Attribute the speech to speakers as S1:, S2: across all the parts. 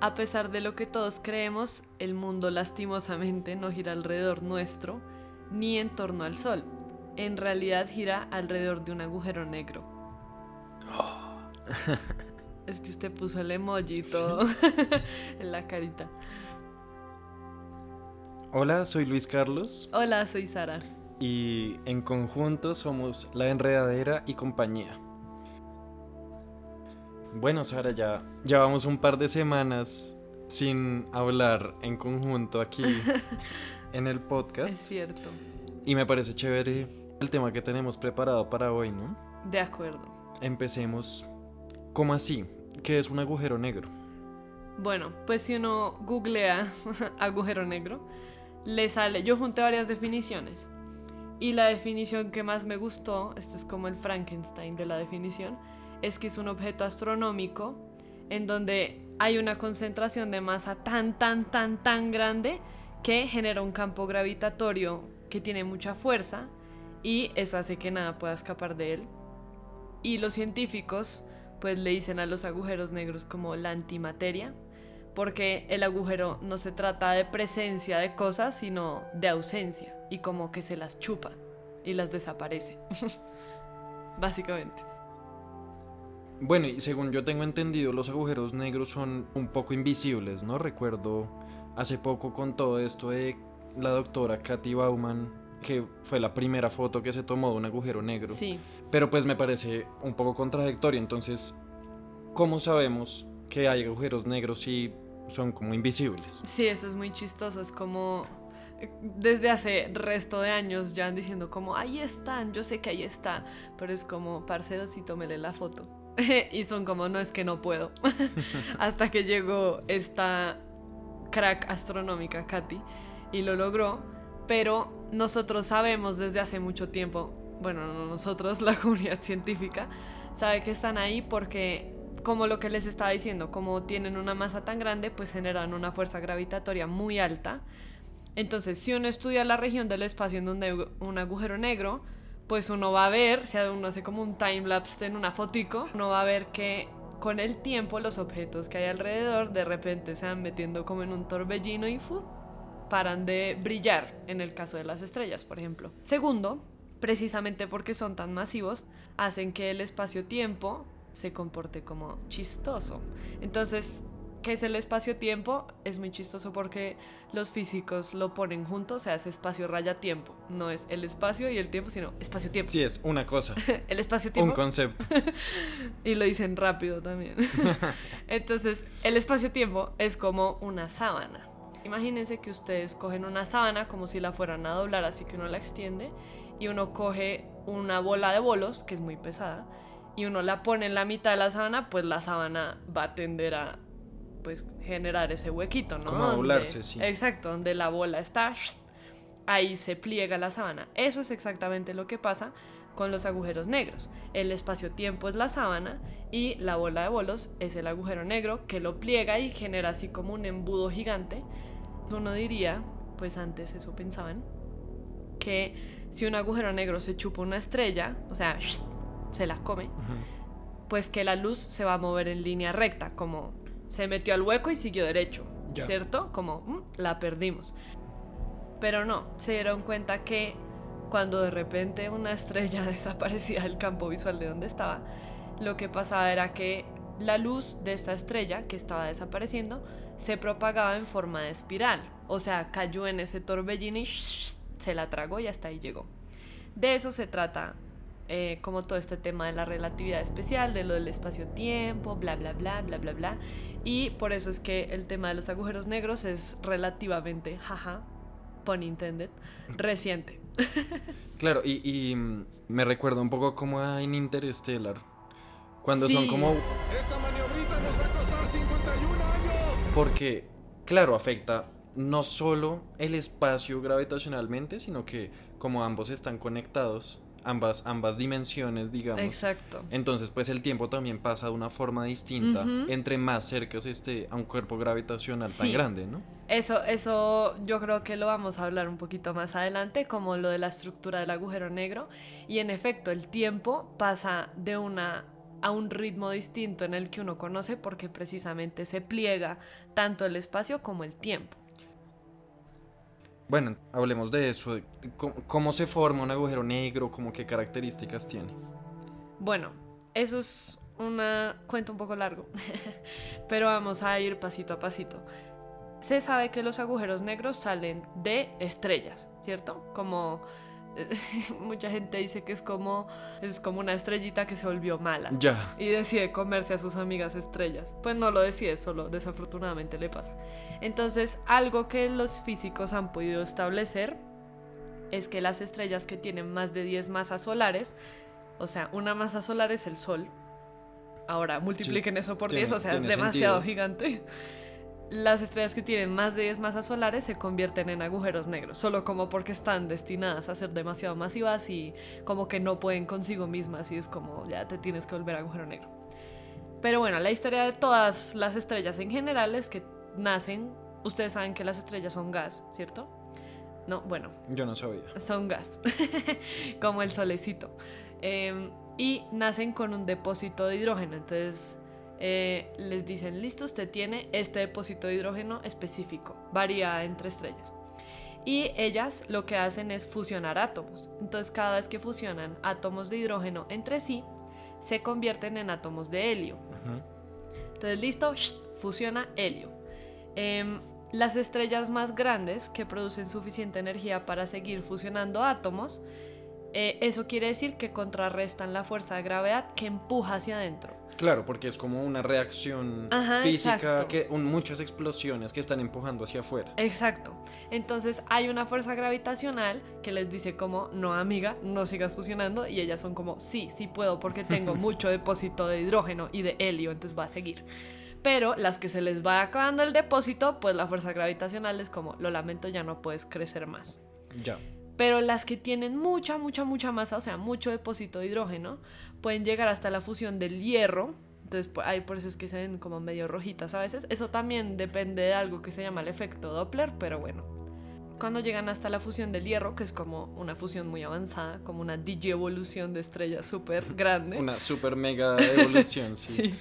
S1: A pesar de lo que todos creemos, el mundo lastimosamente no gira alrededor nuestro ni en torno al Sol. En realidad gira alrededor de un agujero negro. es que usted puso el emoji todo en la carita.
S2: Hola, soy Luis Carlos.
S1: Hola, soy Sara.
S2: Y en conjunto somos La Enredadera y compañía. Bueno, Sara, ya llevamos un par de semanas sin hablar en conjunto aquí en el podcast.
S1: Es cierto.
S2: Y me parece chévere el tema que tenemos preparado para hoy, ¿no?
S1: De acuerdo.
S2: Empecemos. ¿Cómo así? ¿Qué es un agujero negro?
S1: Bueno, pues si uno googlea agujero negro, le sale. Yo junté varias definiciones. Y la definición que más me gustó, este es como el Frankenstein de la definición, es que es un objeto astronómico en donde hay una concentración de masa tan, tan, tan, tan grande que genera un campo gravitatorio que tiene mucha fuerza y eso hace que nada pueda escapar de él. Y los científicos pues le dicen a los agujeros negros como la antimateria, porque el agujero no se trata de presencia de cosas, sino de ausencia y como que se las chupa y las desaparece. Básicamente.
S2: Bueno, y según yo tengo entendido, los agujeros negros son un poco invisibles, ¿no? Recuerdo hace poco con todo esto de la doctora Katy Bauman, que fue la primera foto que se tomó de un agujero negro.
S1: Sí.
S2: Pero pues me parece un poco contradictorio, entonces, ¿cómo sabemos que hay agujeros negros y son como invisibles?
S1: Sí, eso es muy chistoso, es como desde hace resto de años ya han diciendo como ahí están, yo sé que ahí está, pero es como parceros y tómele la foto. y son como, no es que no puedo. Hasta que llegó esta crack astronómica, Katy, y lo logró. Pero nosotros sabemos desde hace mucho tiempo, bueno, no nosotros, la comunidad científica, sabe que están ahí porque, como lo que les estaba diciendo, como tienen una masa tan grande, pues generan una fuerza gravitatoria muy alta. Entonces, si uno estudia la región del espacio en donde hay un agujero negro, pues uno va a ver, si uno hace como un time lapse en una fotico, uno va a ver que con el tiempo los objetos que hay alrededor de repente se van metiendo como en un torbellino y paran de brillar en el caso de las estrellas, por ejemplo. Segundo, precisamente porque son tan masivos, hacen que el espacio-tiempo se comporte como chistoso. Entonces, que es el espacio-tiempo, es muy chistoso porque los físicos lo ponen juntos, o sea, es espacio raya tiempo. No es el espacio y el tiempo, sino espacio-tiempo.
S2: Sí, es una cosa.
S1: el espacio-tiempo.
S2: Un concepto.
S1: y lo dicen rápido también. Entonces, el espacio-tiempo es como una sábana. Imagínense que ustedes cogen una sábana como si la fueran a doblar, así que uno la extiende y uno coge una bola de bolos, que es muy pesada, y uno la pone en la mitad de la sábana, pues la sábana va a tender a pues generar ese huequito, ¿no?
S2: Como doblarse, sí.
S1: Exacto, donde la bola está, ahí se pliega la sábana. Eso es exactamente lo que pasa con los agujeros negros. El espacio-tiempo es la sábana y la bola de bolos es el agujero negro que lo pliega y genera así como un embudo gigante. Uno diría, pues antes eso pensaban, que si un agujero negro se chupa una estrella, o sea, se la come, pues que la luz se va a mover en línea recta, como se metió al hueco y siguió derecho, ¿cierto? Como mm, la perdimos. Pero no, se dieron cuenta que cuando de repente una estrella desaparecía del campo visual de donde estaba, lo que pasaba era que la luz de esta estrella que estaba desapareciendo se propagaba en forma de espiral. O sea, cayó en ese torbellino y se la tragó y hasta ahí llegó. De eso se trata eh, como todo este tema de la relatividad especial, de lo del espacio-tiempo, bla, bla, bla, bla, bla, bla. Y por eso es que el tema de los agujeros negros es relativamente, jaja, pun intended, reciente.
S2: Claro, y, mm, me recuerda un poco como en Interstellar, cuando son como... Esta maniobrita nos va a costar 51 años. Porque, claro, afecta no solo el espacio gravitacionalmente, sino que como ambos están conectados, ambas, ambas dimensiones, digamos.
S1: Exacto.
S2: Entonces, pues el tiempo también pasa de una forma distinta entre más cerca se esté a un cuerpo gravitacional tan grande, ¿no?
S1: Eso, eso yo creo que lo vamos a hablar un poquito más adelante, como lo de la estructura del agujero negro. Y en efecto, el tiempo pasa de una a un ritmo distinto en el que uno conoce porque precisamente se pliega tanto el espacio como el tiempo.
S2: Bueno, hablemos de eso. ¿Cómo, se forma un agujero negro? ¿Cómo qué características tiene?
S1: Bueno, eso es una cuenta un poco largo, pero vamos a ir pasito a pasito. Se sabe que los agujeros negros salen de estrellas, ¿cierto? Como mucha gente dice que es como es como una estrellita que se volvió mala
S2: ya.
S1: y decide comerse a sus amigas estrellas. Pues no lo decide, solo desafortunadamente le pasa. Entonces, algo que los físicos han podido establecer es que las estrellas que tienen más de 10 masas solares, o sea, una masa solar es el sol. Ahora, multipliquen eso por 10, o sea, es demasiado gigante las estrellas que tienen más de 10 masas solares se convierten en agujeros negros, solo como porque están destinadas a ser demasiado masivas y como que no pueden consigo mismas y es como ya te tienes que volver agujero negro. Pero bueno, la historia de todas las estrellas en general es que nacen, ustedes saben que las estrellas son gas, ¿cierto? No, bueno.
S2: Yo no sabía.
S1: Son gas, como el solecito. Em, y nacen con un depósito de hidrógeno, entonces eh, les dicen, listo, usted tiene este depósito de hidrógeno específico, varía entre estrellas. Y ellas lo que hacen es fusionar átomos. Entonces cada vez que fusionan átomos de hidrógeno entre sí, se convierten en átomos de helio. Entonces, listo, fusiona helio. Em, las estrellas más grandes que producen suficiente energía para seguir fusionando átomos, eh, eso quiere decir que contrarrestan la fuerza de gravedad que empuja hacia adentro.
S2: Claro, porque es como una reacción física, que muchas explosiones que están empujando hacia afuera.
S1: Exacto. Entonces hay una fuerza gravitacional que les dice como, no amiga, no sigas fusionando y ellas son como, sí, sí puedo porque tengo mucho depósito de hidrógeno y de helio, entonces va a seguir. Pero las que se les va acabando el depósito, pues la fuerza gravitacional es como, lo lamento, ya no puedes crecer más.
S2: Ya.
S1: Pero las que tienen mucha, mucha, mucha masa, o sea, mucho depósito de hidrógeno, pueden llegar hasta la fusión del hierro. Entonces, ahí por eso es que se ven como medio rojitas a veces. Eso también depende de algo que se llama el efecto Doppler, pero bueno. Cuando llegan hasta la fusión del hierro, que es como una fusión muy avanzada, como una evolución de estrellas súper grande.
S2: Una súper mega evolución, sí. sí.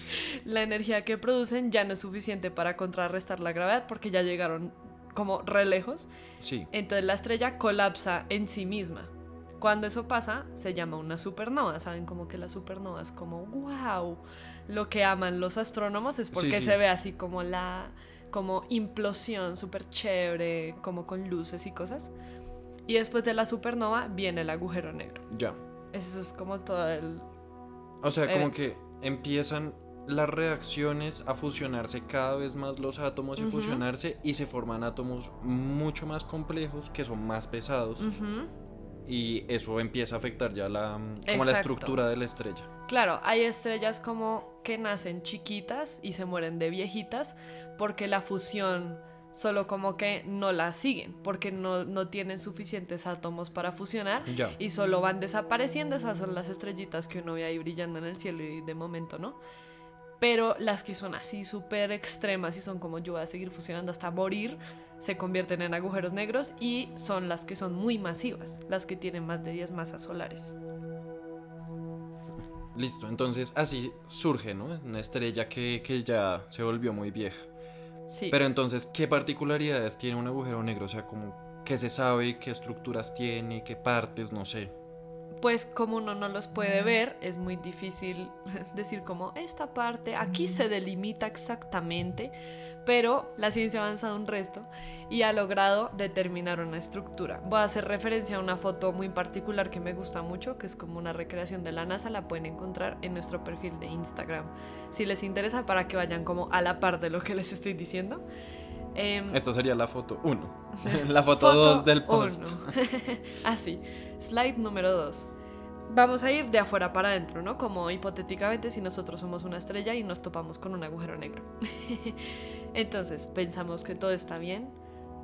S1: La energía que producen ya no es suficiente para contrarrestar la gravedad porque ya llegaron como re lejos.
S2: Sí.
S1: Entonces la estrella colapsa en sí misma. Cuando eso pasa, se llama una supernova. Saben como que la supernova es como, wow, lo que aman los astrónomos es porque se ve así como la como implosión súper chévere, como con luces y cosas. Y después de la supernova viene el agujero negro.
S2: Ya.
S1: Eso es como todo el...
S2: O sea, como que empiezan las reacciones a fusionarse cada vez más los átomos y fusionarse y se forman átomos mucho más complejos que son más pesados. Y eso empieza a afectar ya la, como la estructura de la estrella.
S1: Claro, hay estrellas como que nacen chiquitas y se mueren de viejitas porque la fusión solo como que no la siguen porque no, no tienen suficientes átomos para fusionar y solo van desapareciendo. Esas son las estrellitas que uno ve ahí brillando en el cielo y de momento, ¿no? Pero las que son así súper extremas y son como yo voy a seguir fusionando hasta morir, se convierten en agujeros negros y son las que son muy masivas, las que tienen más de 10 masas solares.
S2: Listo, entonces así surge, ¿no? Una estrella que, que ya se volvió muy vieja.
S1: Sí.
S2: Pero entonces, ¿qué particularidades tiene un agujero negro? O sea, como, ¿qué se sabe? ¿Qué estructuras tiene? ¿Qué partes? No sé
S1: pues como uno no los puede ver, es muy difícil decir como esta parte, aquí se delimita exactamente, pero la ciencia ha avanzado un resto y ha logrado determinar una estructura. Voy a hacer referencia a una foto muy particular que me gusta mucho, que es como una recreación de la NASA, la pueden encontrar en nuestro perfil de Instagram, si les interesa para que vayan como a la par de lo que les estoy diciendo.
S2: Em, Esta sería la foto 1. la foto 2 del post.
S1: Así. Slide número 2. Vamos a ir de afuera para adentro, ¿no? Como hipotéticamente si nosotros somos una estrella y nos topamos con un agujero negro. Entonces, pensamos que todo está bien,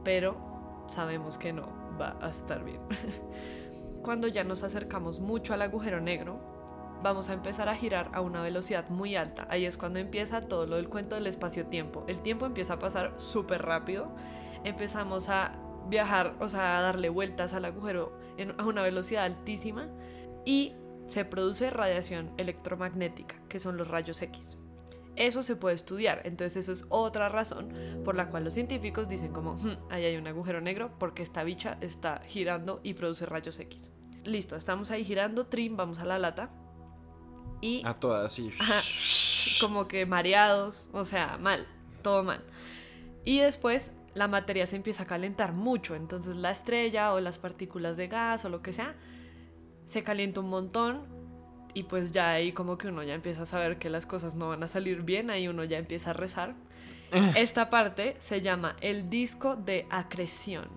S1: pero sabemos que no va a estar bien. Cuando ya nos acercamos mucho al agujero negro, vamos a empezar a girar a una velocidad muy alta. Ahí es cuando empieza todo lo del cuento del espacio-tiempo. El tiempo empieza a pasar súper rápido. Empezamos a viajar, o sea, darle vueltas al agujero a una velocidad altísima y se produce radiación electromagnética, que son los rayos X. Eso se puede estudiar, entonces eso es otra razón por la cual los científicos dicen como, hmm, ahí hay un agujero negro porque esta bicha está girando y produce rayos X. Listo, estamos ahí girando, trim, vamos a la lata. Y...
S2: A todas, sí.
S1: como que mareados, o sea, mal, todo mal. Y después la materia se empieza a calentar mucho, entonces la estrella o las partículas de gas o lo que sea se calienta un montón y pues ya ahí como que uno ya empieza a saber que las cosas no van a salir bien, ahí uno ya empieza a rezar. Esta parte se llama el disco de acreción.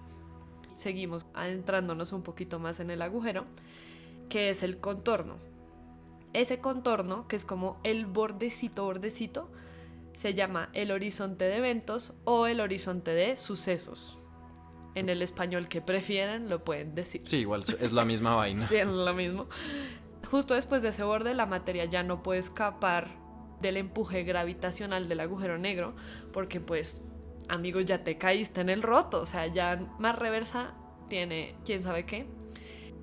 S1: Seguimos adentrándonos un poquito más en el agujero, que es el contorno. Ese contorno, que es como el bordecito, bordecito, se llama el horizonte de eventos o el horizonte de sucesos. En el español que prefieran lo pueden decir.
S2: Sí, igual es la misma vaina.
S1: sí, es lo mismo. Justo después de ese borde la materia ya no puede escapar del empuje gravitacional del agujero negro porque pues amigos ya te caíste en el roto, o sea, ya más reversa tiene quién sabe qué.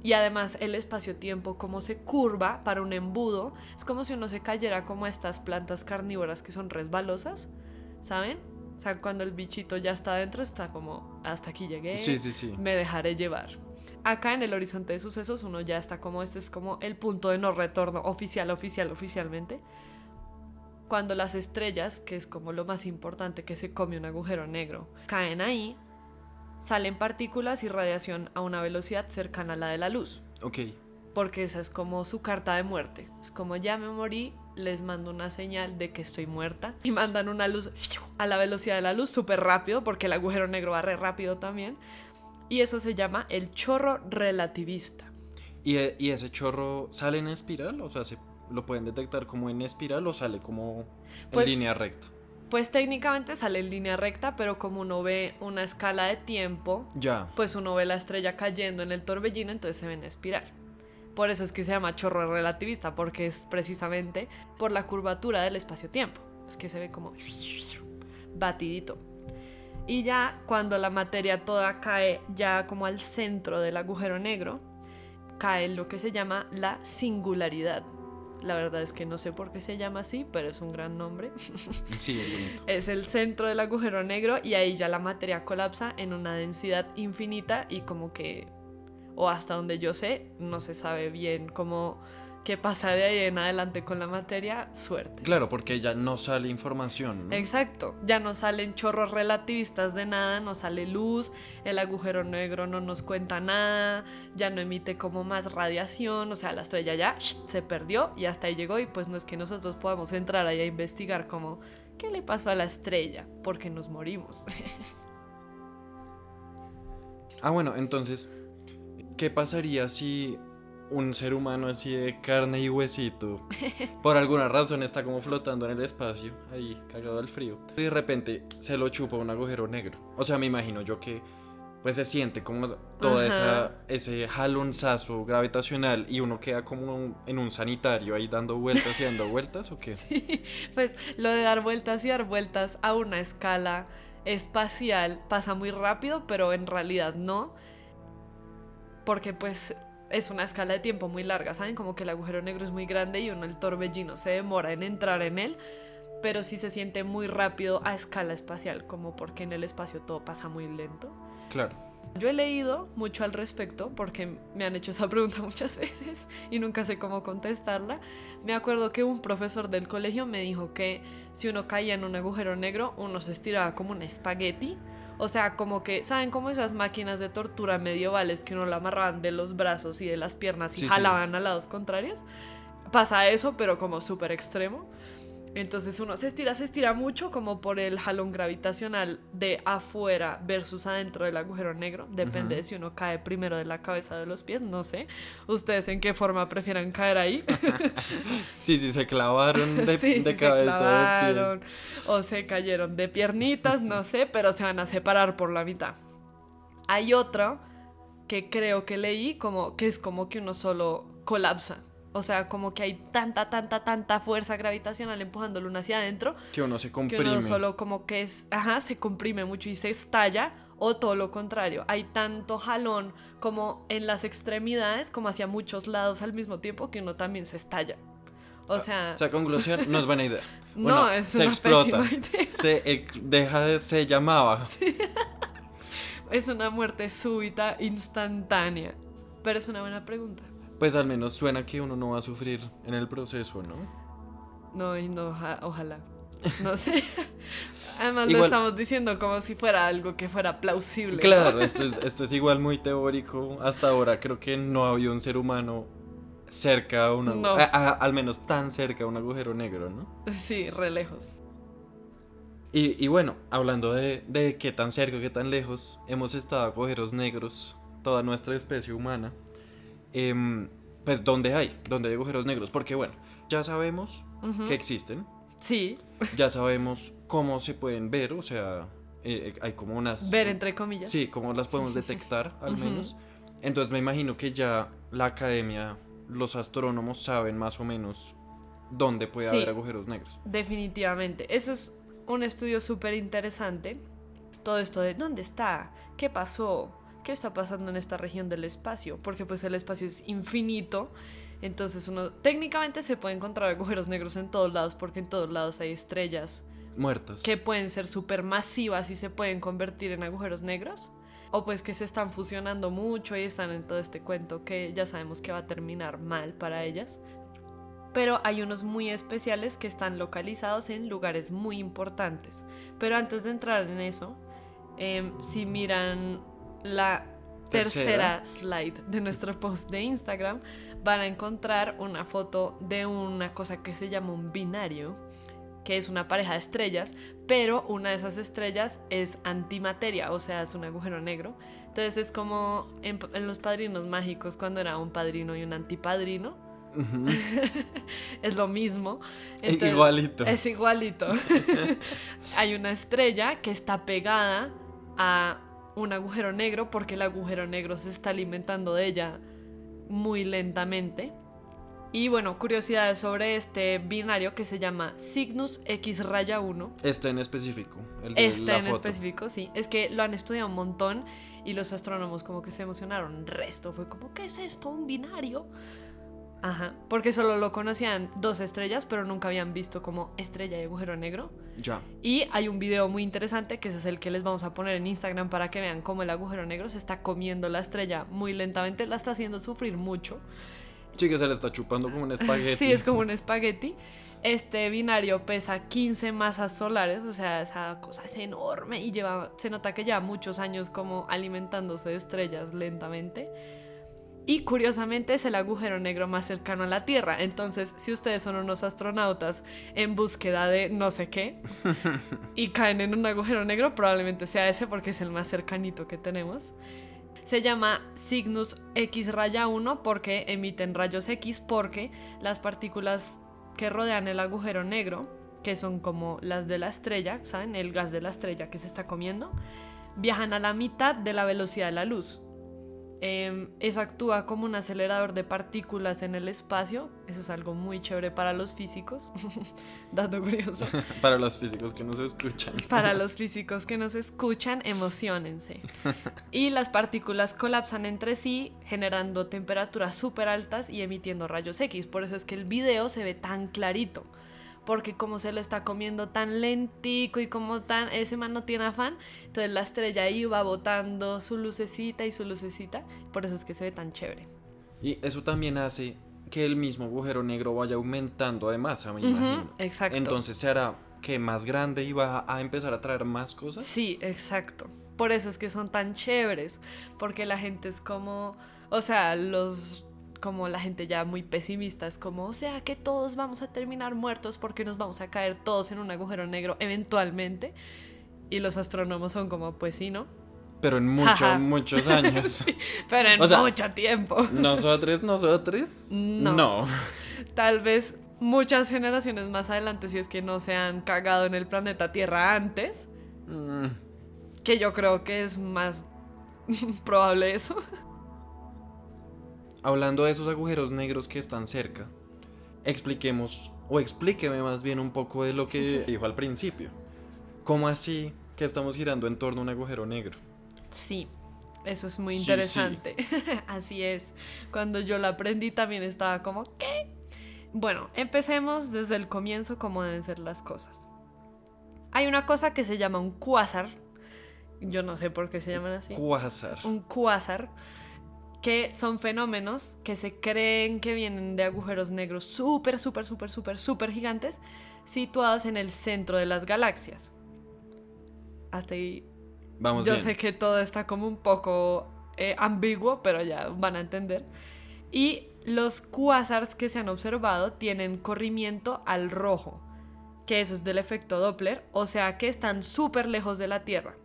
S1: Y además el espacio-tiempo como se curva para un embudo, es como si uno se cayera como a estas plantas carnívoras que son resbalosas, ¿saben? O sea, cuando el bichito ya está adentro está como hasta aquí llegué,
S2: sí, sí, sí.
S1: me dejaré llevar. Acá en el horizonte de sucesos uno ya está como este es como el punto de no retorno oficial, oficial, oficialmente. Cuando las estrellas, que es como lo más importante que se come un agujero negro, caen ahí, salen partículas y radiación a una velocidad cercana a la de la luz.
S2: Ok.
S1: Porque esa es como su carta de muerte. Es como ya me morí, les mando una señal de que estoy muerta. Y mandan una luz a la velocidad de la luz súper rápido, porque el agujero negro va re rápido también. Y eso se llama el chorro relativista.
S2: ¿Y, y ese chorro sale en espiral? O sea, ¿se lo pueden detectar como en espiral o sale como en pues línea recta?
S1: Pues técnicamente sale en línea recta, pero como uno ve una escala de tiempo,
S2: ya.
S1: pues uno ve la estrella cayendo en el torbellino, entonces se ve en espiral. Por eso es que se llama chorro relativista, porque es precisamente por la curvatura del espacio-tiempo. Es que se ve como batidito. Y ya cuando la materia toda cae ya como al centro del agujero negro, cae lo que se llama la singularidad. La verdad es que no sé por qué se llama así, pero es un gran nombre.
S2: Sí, es bonito.
S1: Es el centro del agujero negro y ahí ya la materia colapsa en una densidad infinita y como que, o hasta donde yo sé, no se sabe bien cómo qué pasa de ahí en adelante con la materia, suerte.
S2: Claro, porque ya no sale información.
S1: Exacto, ya no salen chorros relativistas de nada, no sale luz, el agujero negro no nos cuenta nada, ya no emite como más radiación, o sea, la estrella ya se perdió y hasta ahí llegó y pues no es que nosotros podamos entrar ahí a investigar como, ¿qué le pasó a la estrella? Porque nos morimos.
S2: ah, bueno, entonces, ¿qué pasaría si un ser humano así de carne y huesito, por alguna razón está como flotando en el espacio, ahí cagado al frío. Y de repente se lo chupa un agujero negro. O sea, me imagino yo que pues se siente como todo esa, ese jalonzazo gravitacional y uno queda como en un sanitario ahí dando vueltas y dando vueltas o qué?
S1: Sí, pues lo de dar vueltas y dar vueltas a una escala espacial pasa muy rápido, pero en realidad no. Porque pues es una escala de tiempo muy larga, ¿saben? Como que el agujero negro es muy grande y uno el torbellino se demora en entrar en él, pero sí se siente muy rápido a escala espacial, como porque en el espacio todo pasa muy lento.
S2: Claro.
S1: Yo he leído mucho al respecto porque me han hecho esa pregunta muchas veces y nunca sé cómo contestarla. Me acuerdo que un profesor del colegio me dijo que si uno caía en un agujero negro, uno se estiraba como un espagueti o sea, como que, ¿saben cómo esas máquinas de tortura medievales que uno la amarraban de los brazos y de las piernas y jalaban a lados contrarios? Pasa eso, pero como súper extremo. Entonces uno se estira, se estira mucho como por el jalón gravitacional de afuera versus adentro del agujero negro. Depende de si uno cae primero de la cabeza de los pies, no sé. ¿Ustedes en qué forma prefieran caer ahí?
S2: sí, sí, se clavaron de,
S1: sí,
S2: de cabeza.
S1: Se clavaron, o se cayeron de piernitas, no sé, pero se van a separar por la mitad. Hay otro que creo que leí como que es como que uno solo colapsa O sea, como que hay tanta, tanta, tanta fuerza gravitacional empujando luna hacia adentro.
S2: Que uno se comprime.
S1: Que uno solo como que es, ajá, se comprime mucho y se estalla. O todo lo contrario, hay tanto jalón como en las extremidades, como hacia muchos lados al mismo tiempo, que uno también se estalla. O sea...
S2: O sea, conclusión, no es buena idea.
S1: no, es se explota.
S2: Se deja de... Se llamaba.
S1: Es una muerte súbita, instantánea. Pero es una buena pregunta.
S2: Pues al menos suena que uno no va a sufrir en el proceso, ¿no?
S1: No, no ojalá. No sé. Además lo estamos diciendo como si fuera algo que fuera plausible.
S2: Claro, esto, es, esto es igual muy teórico. Hasta ahora creo que no había un ser humano cerca a un al menos tan cerca a un agujero negro, ¿no?
S1: Sí, re lejos.
S2: Y, bueno, hablando de, de qué tan cerca, qué tan lejos hemos estado agujeros negros, toda nuestra especie humana, em, pues ¿dónde hay? ¿Dónde hay agujeros negros? Porque bueno, ya sabemos que existen.
S1: Sí.
S2: Ya sabemos cómo se pueden ver, o sea, eh, hay como unas...
S1: Ver entre comillas.
S2: Sí, cómo las podemos detectar al menos. Entonces me imagino que ya la academia, los astrónomos saben más o menos dónde puede haber agujeros negros.
S1: Definitivamente. Eso es un estudio súper interesante. Todo esto de dónde está, qué pasó, qué está pasando en esta región del espacio, porque pues el espacio es infinito. Entonces uno técnicamente se puede encontrar agujeros negros en todos lados porque en todos lados hay estrellas
S2: muertas
S1: que pueden ser súper masivas y se pueden convertir en agujeros negros o pues que se están fusionando mucho y están en todo este cuento que ya sabemos que va a terminar mal para ellas pero hay unos muy especiales que están localizados en lugares muy importantes. Pero antes de entrar en eso, em, si miran la tercera. slide de nuestro post de Instagram, van a encontrar una foto de una cosa que se llama un binario, que es una pareja de estrellas, pero una de esas estrellas es antimateria, o sea, es un agujero negro. Entonces es como en, en los padrinos mágicos, cuando era un padrino y un antipadrino es lo mismo.
S2: igualito.
S1: Es igualito. Hay una estrella que está pegada a un agujero negro porque el agujero negro se está alimentando de ella muy lentamente. Y bueno, curiosidades sobre este binario que se llama Cygnus X raya 1.
S2: Este en específico.
S1: El este en específico, sí. Es que lo han estudiado un montón y los astrónomos como que se emocionaron. Resto fue como, ¿qué es esto? ¿Un binario? Ajá, porque solo lo conocían dos estrellas, pero nunca habían visto como estrella y agujero negro.
S2: Ya.
S1: Y hay un video muy interesante, que ese es el que les vamos a poner en Instagram para que vean cómo el agujero negro se está comiendo la estrella muy lentamente, la está haciendo sufrir mucho.
S2: Sí, que se le está chupando como un espagueti.
S1: sí, es como un espagueti. Este binario pesa 15 masas solares, o sea, esa cosa es enorme y lleva, se nota que lleva muchos años como alimentándose de estrellas lentamente. Y curiosamente es el agujero negro más cercano a la Tierra. Entonces, si ustedes son unos astronautas en búsqueda de no sé qué y caen en un agujero negro, probablemente sea ese porque es el más cercanito que tenemos. Se llama Cygnus X raya 1 porque emiten rayos X porque las partículas que rodean el agujero negro, que son como las de la estrella, ¿saben? El gas de la estrella que se está comiendo, viajan a la mitad de la velocidad de la luz. Em, eso actúa como un acelerador de partículas en el espacio. Eso es algo muy chévere para los físicos. Dato curioso.
S2: para los físicos que nos escuchan.
S1: para los físicos que nos escuchan, emocionense. y las partículas colapsan entre sí, generando temperaturas súper altas y emitiendo rayos X. Por eso es que el video se ve tan clarito porque como se lo está comiendo tan lentico y como tan ese man no tiene afán, entonces la estrella iba botando su lucecita y su lucecita, por eso es que se ve tan chévere.
S2: Y eso también hace que el mismo agujero negro vaya aumentando además, me imagino.
S1: exacto.
S2: Entonces se hará que más grande y va a empezar a traer más cosas.
S1: Sí, exacto. Por eso es que son tan chéveres, porque la gente es como, o sea, los como la gente ya muy pesimista, es como, o sea, que todos vamos a terminar muertos porque nos vamos a caer todos en un agujero negro eventualmente. Y los astrónomos son como, pues sí, ¿no?
S2: Pero en muchos, muchos años.
S1: pero en mucho tiempo.
S2: ¿Nosotros, nosotros? No.
S1: Tal vez muchas generaciones más adelante, si es que no se han cagado en el planeta Tierra antes. Mm. Que yo creo que es más probable eso.
S2: Hablando de esos agujeros negros que están cerca, expliquemos, o explíqueme más bien un poco de lo que dijo al principio. ¿Cómo así que estamos girando en torno a un agujero negro?
S1: Sí, eso es muy interesante. así es. Cuando yo lo aprendí también estaba como, ¿qué? Bueno, empecemos desde el comienzo como deben ser las cosas. Hay una cosa que se llama un cuásar. Yo no sé por qué se llaman así.
S2: Cuásar.
S1: Un cuásar que son fenómenos que se creen que vienen de agujeros negros súper, súper, súper, súper, súper gigantes situados en el centro de las galaxias. Hasta ahí.
S2: Vamos
S1: Yo sé que todo está como un poco eh, ambiguo, pero ya van a entender. Y los cuásars que se han observado tienen corrimiento al rojo, que eso es del efecto Doppler, o sea que están súper lejos de la Tierra.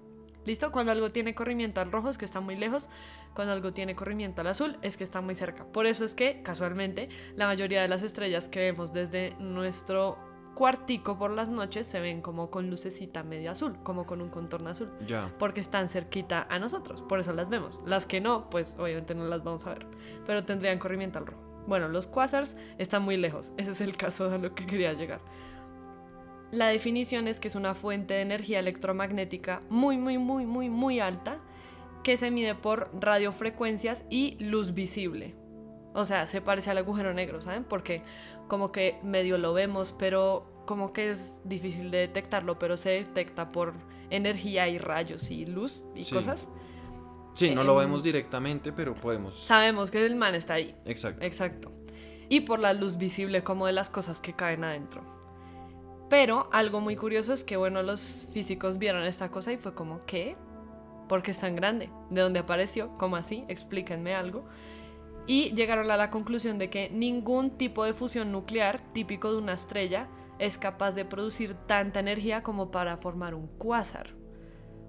S1: ¿Listo? Cuando algo tiene corrimiento al rojo es que está muy lejos, cuando algo tiene corrimiento al azul es que está muy cerca. Por eso es que, casualmente, la mayoría de las estrellas que vemos desde nuestro cuartico por las noches se ven como con lucecita medio azul, como con un contorno azul.
S2: Ya.
S1: Porque están cerquita a nosotros, por eso las vemos. Las que no, pues obviamente no las vamos a ver, pero tendrían corrimiento al rojo. Bueno, los quasars están muy lejos, ese es el caso de lo que quería llegar. La definición es que es una fuente de energía electromagnética muy, muy, muy, muy, muy alta que se mide por radiofrecuencias y luz visible. O sea, se parece al agujero negro, ¿saben? Porque como que medio lo vemos, pero como que es difícil de detectarlo, pero se detecta por energía y rayos y luz y cosas.
S2: Sí, no lo em, vemos directamente, pero podemos.
S1: Sabemos que el man está ahí.
S2: Exacto.
S1: Exacto. Y por la luz visible como de las cosas que caen adentro. Pero algo muy curioso es que, bueno, los físicos vieron esta cosa y fue como, ¿qué? porque es tan grande. ¿De dónde apareció? ¿Cómo así? Explíquenme algo. Y llegaron a la conclusión de que ningún tipo de fusión nuclear típico de una estrella es capaz de producir tanta energía como para formar un cuásar.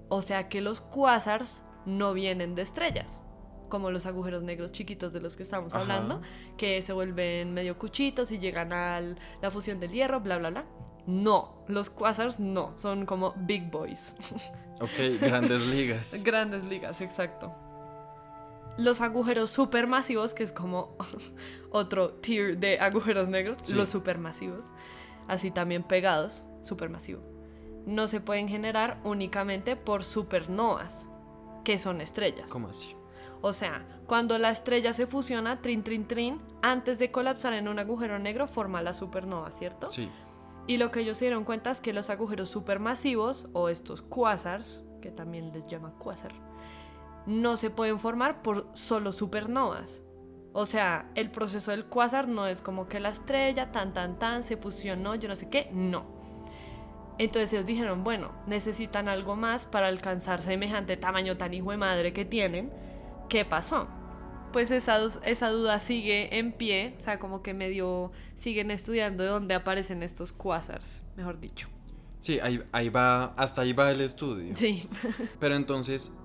S1: O sea que los cuásars no vienen de estrellas, como los agujeros negros chiquitos de los que estamos hablando, que se vuelven medio cuchitos y llegan a la fusión del hierro, bla, bla, bla. No, los quasars no, son como big boys.
S2: Ok, grandes ligas.
S1: grandes ligas, exacto. Los agujeros supermasivos, que es como otro tier de agujeros negros, los supermasivos, así también pegados, supermasivo, no se pueden generar únicamente por supernovas, que son estrellas.
S2: ¿Cómo así?
S1: O sea, cuando la estrella se fusiona, trin, trin, trin, antes de colapsar en un agujero negro, forma la supernova, ¿cierto?
S2: Sí.
S1: Y lo que ellos se dieron cuenta es que los agujeros supermasivos, o estos quasars, que también les llama quasar, no se pueden formar por solo supernovas. O sea, el proceso del quasar no es como que la estrella tan tan tan se fusionó, yo no sé qué, no. Entonces ellos dijeron, bueno, necesitan algo más para alcanzar semejante tamaño tan hijo de madre que tienen. ¿Qué pasó? Pues esa, esa duda sigue en pie, o sea, como que medio siguen estudiando de dónde aparecen estos quasars, mejor dicho.
S2: Sí, ahí, ahí va, hasta ahí va el estudio.
S1: Sí.
S2: Pero entonces,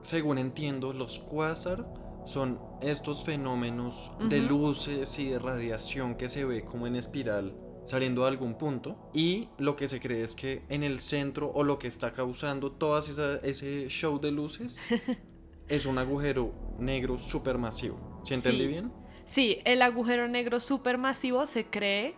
S2: según entiendo, los quasar son estos fenómenos de luces y de radiación que se ve como en espiral saliendo de algún punto y lo que se cree es que en el centro o lo que está causando todo ese show de luces es un agujero negro supermasivo. ¿Sí entendí bien?
S1: Sí, el agujero negro supermasivo se cree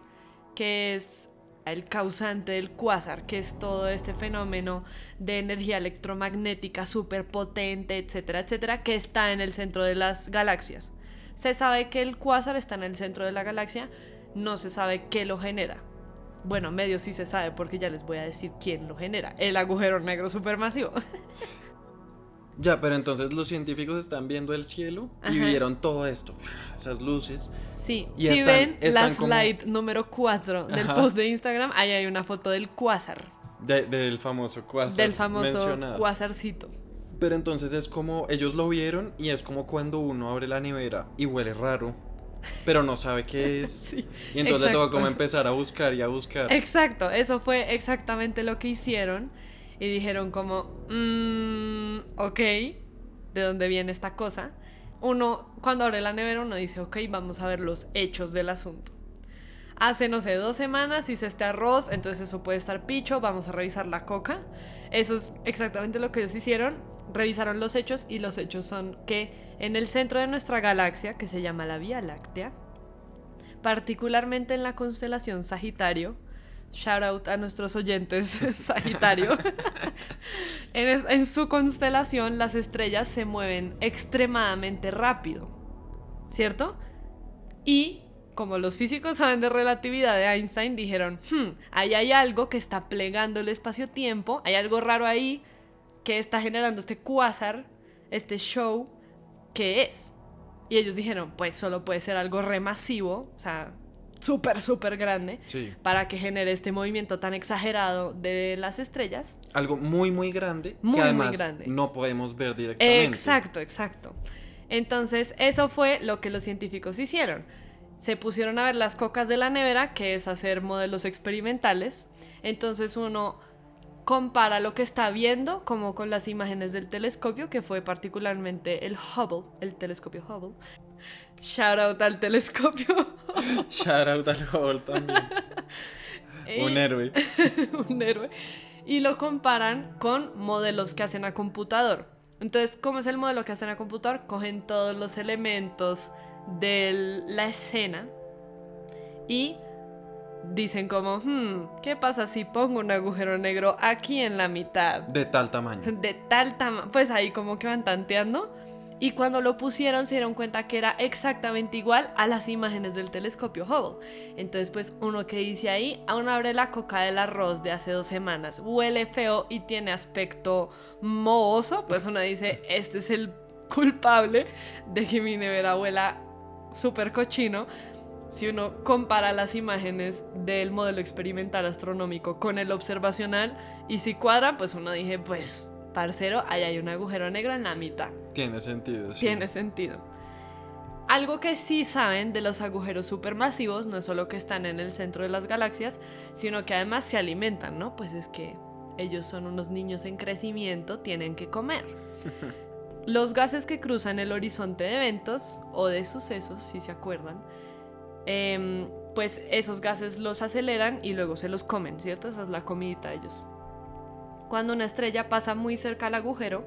S1: que es el causante del cuásar, que es todo este fenómeno de energía electromagnética superpotente, etcétera, etcétera, que está en el centro de las galaxias. Se sabe que el cuásar está en el centro de la galaxia, no se sabe qué lo genera. Bueno, medio sí se sabe porque ya les voy a decir quién lo genera, el agujero negro supermasivo.
S2: Ya, pero entonces los científicos están viendo el cielo y vieron todo esto, esas luces.
S1: Sí, si ven la slide número 4 del post de Instagram, ahí hay una foto del cuásar.
S2: del famoso cuásar.
S1: Del famoso cuásarcito.
S2: Pero entonces es como, ellos lo vieron y es como cuando uno abre la nevera y huele raro, pero no sabe qué es. sí, y entonces tengo como empezar a buscar y a buscar.
S1: Exacto, eso fue exactamente lo que hicieron y dijeron como, mmm, ok, ¿de dónde viene esta cosa? Uno, cuando abre la nevera, uno dice, ok, vamos a ver los hechos del asunto. Hace, no sé, dos semanas hice este arroz, entonces eso puede estar picho, vamos a revisar la coca. Eso es exactamente lo que ellos hicieron. revisaron los hechos y los hechos son que en el centro de nuestra galaxia, que se llama la Vía Láctea, particularmente en la constelación Sagitario, shout out a nuestros oyentes Sagitario, en, su constelación las estrellas se mueven extremadamente rápido, ¿cierto? Y como los físicos saben de relatividad de Einstein, dijeron, hmm, ahí hay algo que está plegando el espacio-tiempo, hay algo raro ahí que está generando este cuásar, este show, ¿qué es? Y ellos dijeron, pues solo puede ser algo remasivo, o sea, súper, súper grande, para que genere este movimiento tan exagerado de las estrellas.
S2: Algo muy, muy grande, muy, que además muy grande. no podemos ver directamente.
S1: Exacto, exacto. Entonces, eso fue lo que los científicos hicieron se pusieron a ver las cocas de la nevera, que es hacer modelos experimentales. Entonces uno compara lo que está viendo como con las imágenes del telescopio, que fue particularmente el Hubble, el telescopio Hubble. Shout out al telescopio.
S2: Shout out al Hubble también. Un héroe.
S1: un héroe. Y lo comparan con modelos que hacen a computador. Entonces, ¿cómo es el modelo que hacen a computador? Cogen todos los elementos de la escena y dicen como, hmm, ¿qué pasa si pongo un agujero negro aquí en la mitad?
S2: De tal tamaño.
S1: De tal tamaño. Pues ahí como que van tanteando. Y cuando lo pusieron se dieron cuenta que era exactamente igual a las imágenes del telescopio Hubble. Entonces pues uno que dice ahí, aún abre la coca del arroz de hace dos semanas, huele feo y tiene aspecto mohoso, pues uno dice, este es el culpable de que mi nevera huela súper cochino si uno compara las imágenes del modelo experimental astronómico con el observacional y si cuadra, pues uno dije, pues, parcero, ahí hay un agujero negro en la mitad.
S2: Tiene sentido, sí.
S1: Tiene sentido. Algo que sí saben de los agujeros supermasivos no es solo que están en el centro de las galaxias, sino que además se alimentan, ¿no? Pues es que ellos son unos niños en crecimiento, tienen que comer. Los gases que cruzan el horizonte de eventos o de sucesos, si se acuerdan, em, pues esos gases los aceleran y luego se los comen, ¿cierto? Esa es la comidita de ellos. Cuando una estrella pasa muy cerca al agujero,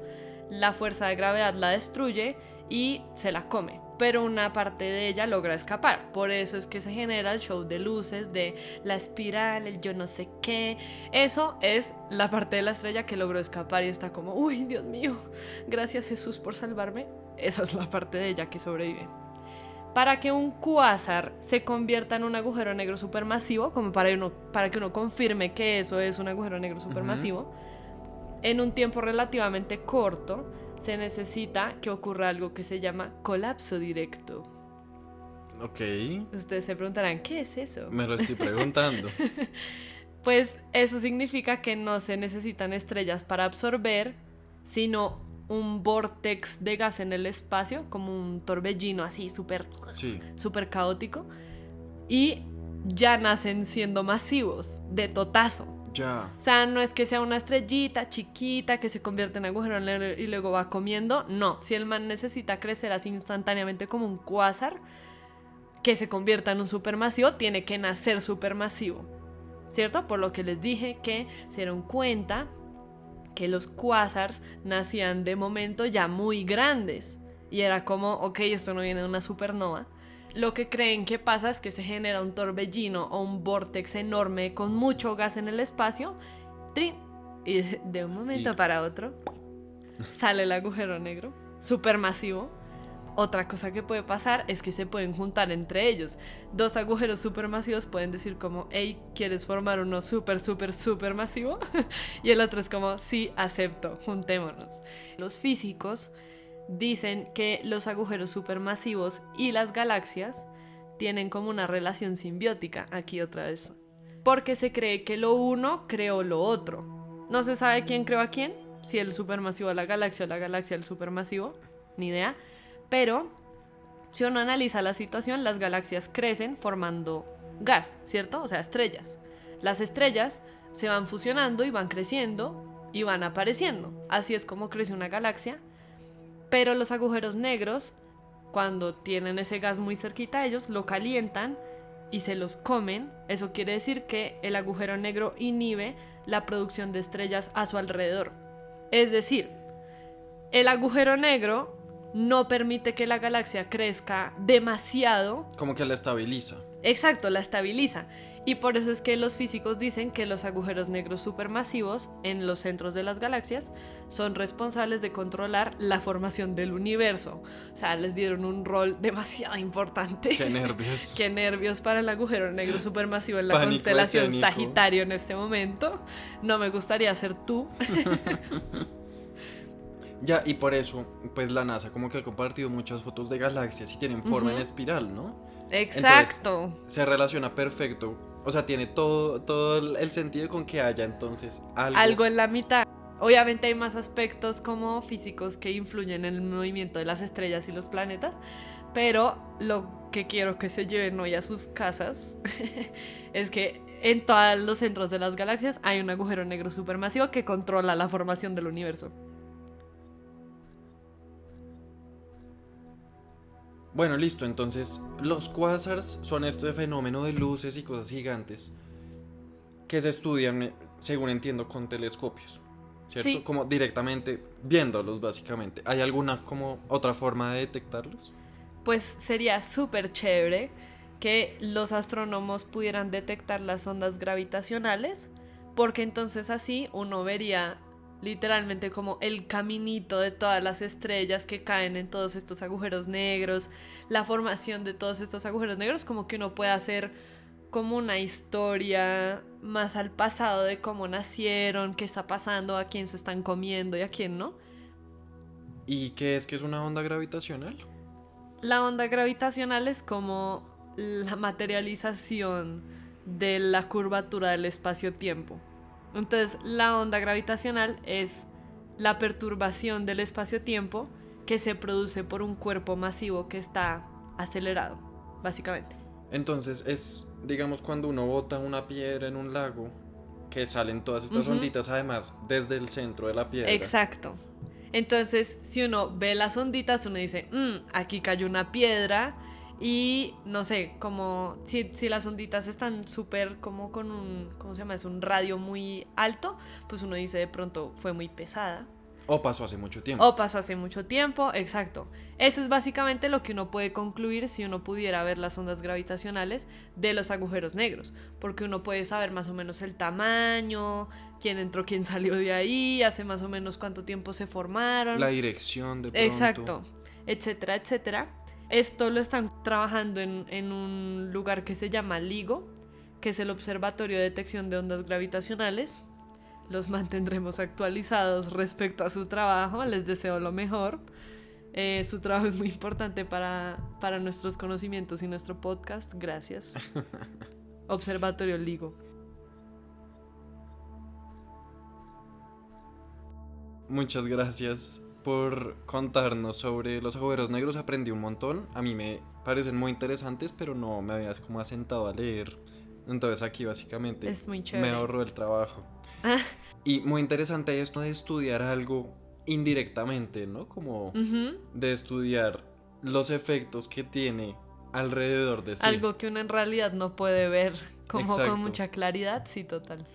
S1: la fuerza de gravedad la destruye y se la come pero una parte de ella logra escapar. Por eso es que se genera el show de luces, de la espiral, el yo no sé qué. Eso es la parte de la estrella que logró escapar y está como, uy, Dios mío, gracias Jesús por salvarme. Esa es la parte de ella que sobrevive. Para que un cuásar se convierta en un agujero negro supermasivo, como para, uno, para que uno confirme que eso es un agujero negro supermasivo, en un tiempo relativamente corto, se necesita que ocurra algo que se llama colapso directo.
S2: Ok.
S1: Ustedes se preguntarán, ¿qué es eso?
S2: Me lo estoy preguntando.
S1: pues eso significa que no se necesitan estrellas para absorber, sino un vortex de gas en el espacio, como un torbellino así súper super caótico. Y ya nacen siendo masivos, de totazo. O sea, no es que sea una estrellita chiquita que se convierte en agujero y luego va comiendo. No, si el man necesita crecer así instantáneamente como un cuásar que se convierta en un supermasivo, tiene que nacer supermasivo. ¿Cierto? Por lo que les dije que se dieron cuenta que los cuásars nacían de momento ya muy grandes. Y era como, ok, esto no viene de una supernova lo que creen que pasa es que se genera un torbellino o un vortex enorme con mucho gas en el espacio, ¡trin! y de un momento para otro sale el agujero negro, supermasivo. Otra cosa que puede pasar es que se pueden juntar entre ellos. Dos agujeros supermasivos pueden decir como, hey, ¿quieres formar uno super, super, super masivo? y el otro es como, sí, acepto, juntémonos. Los físicos dicen que los agujeros supermasivos y las galaxias tienen como una relación simbiótica, aquí otra vez, porque se cree que lo uno creó lo otro. No se sabe quién creó a quién, si el supermasivo a la galaxia o la galaxia al supermasivo, ni idea, pero si uno analiza la situación, las galaxias crecen formando gas, ¿cierto? O sea, estrellas. Las estrellas se van fusionando y van creciendo y van apareciendo. Así es como crece una galaxia pero los agujeros negros, cuando tienen ese gas muy cerquita a ellos, lo calientan y se los comen. Eso quiere decir que el agujero negro inhibe la producción de estrellas a su alrededor. Es decir, El agujero negro no permite que la galaxia crezca demasiado.
S2: Como que la estabiliza.
S1: Exacto, la estabiliza. Y por eso es que los físicos dicen que los agujeros negros supermasivos en los centros de las galaxias son responsables de controlar la formación del universo. O sea, les dieron un rol demasiado importante.
S2: Qué nervios.
S1: Qué nervios para el agujero negro supermasivo en la constelación Sagitario en este momento. No me gustaría ser tú.
S2: Ya, y por eso, pues la NASA como que ha compartido muchas fotos de galaxias y tienen forma en espiral, ¿no?
S1: Exacto.
S2: se relaciona perfecto. O sea, tiene todo, todo el sentido con que haya entonces algo.
S1: Algo en la mitad. Obviamente hay más aspectos como físicos que influyen en el movimiento de las estrellas y los planetas, pero lo que quiero que se lleven hoy a sus casas es que en todos los centros de las galaxias hay un agujero negro supermasivo que controla la formación del universo.
S2: Bueno, listo, entonces los quasars son este fenómeno de luces y cosas gigantes que se estudian, eh, según entiendo, con telescopios. ¿Cierto? Como directamente viéndolos, básicamente. ¿Hay alguna como otra forma de detectarlos?
S1: Pues sería súper chévere que los astrónomos pudieran detectar las ondas gravitacionales, porque entonces así uno vería literalmente como el caminito de todas las estrellas que caen en todos estos agujeros negros, la formación de todos estos agujeros negros, como que uno puede hacer como una historia más al pasado de cómo nacieron, qué está pasando, a quién se están comiendo y a quién no.
S2: ¿Y qué es que es una onda gravitacional?
S1: La onda gravitacional es como la materialización de la curvatura del espacio-tiempo. Entonces, la onda gravitacional es la perturbación del espacio-tiempo que se produce por un cuerpo masivo que está acelerado, básicamente.
S2: Entonces, es, digamos, cuando uno bota una piedra en un lago, que salen todas estas onditas, además, desde el centro de la piedra.
S1: Exacto. Entonces, si uno ve las onditas, uno dice, mm, aquí cayó una piedra y no sé, como si, si las onditas están súper como con un, ¿cómo se llama? Es un radio muy alto, pues uno dice de pronto fue muy pesada.
S2: O pasó hace mucho tiempo.
S1: O pasó hace mucho tiempo, exacto. Eso es básicamente lo que uno puede concluir si uno pudiera ver las ondas gravitacionales de los agujeros negros, porque uno puede saber más o menos el tamaño, quién entró, quién salió de ahí, hace más o menos cuánto tiempo se formaron.
S2: La dirección de pronto.
S1: Exacto, etcétera, etcétera. Esto lo están trabajando en, un lugar que se llama LIGO, que es el Observatorio de Detección de Ondas Gravitacionales. Los mantendremos actualizados respecto a su trabajo, les deseo lo mejor. Eh, su trabajo es muy importante para, para nuestros conocimientos y nuestro podcast. Gracias. Observatorio LIGO.
S2: Muchas gracias por contarnos sobre los agujeros negros. Aprendí un montón. A mí me parecen muy interesantes, pero no me había como asentado a leer. Entonces aquí básicamente me ahorro el trabajo. Ah. Y muy interesante esto de estudiar algo indirectamente, ¿no? Como de estudiar los efectos que tiene alrededor de sí.
S1: Algo que uno en realidad no puede ver como con mucha claridad, sí, total.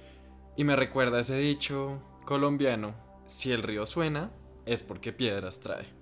S2: Y me recuerda ese dicho colombiano, si el río suena, es porque piedras trae.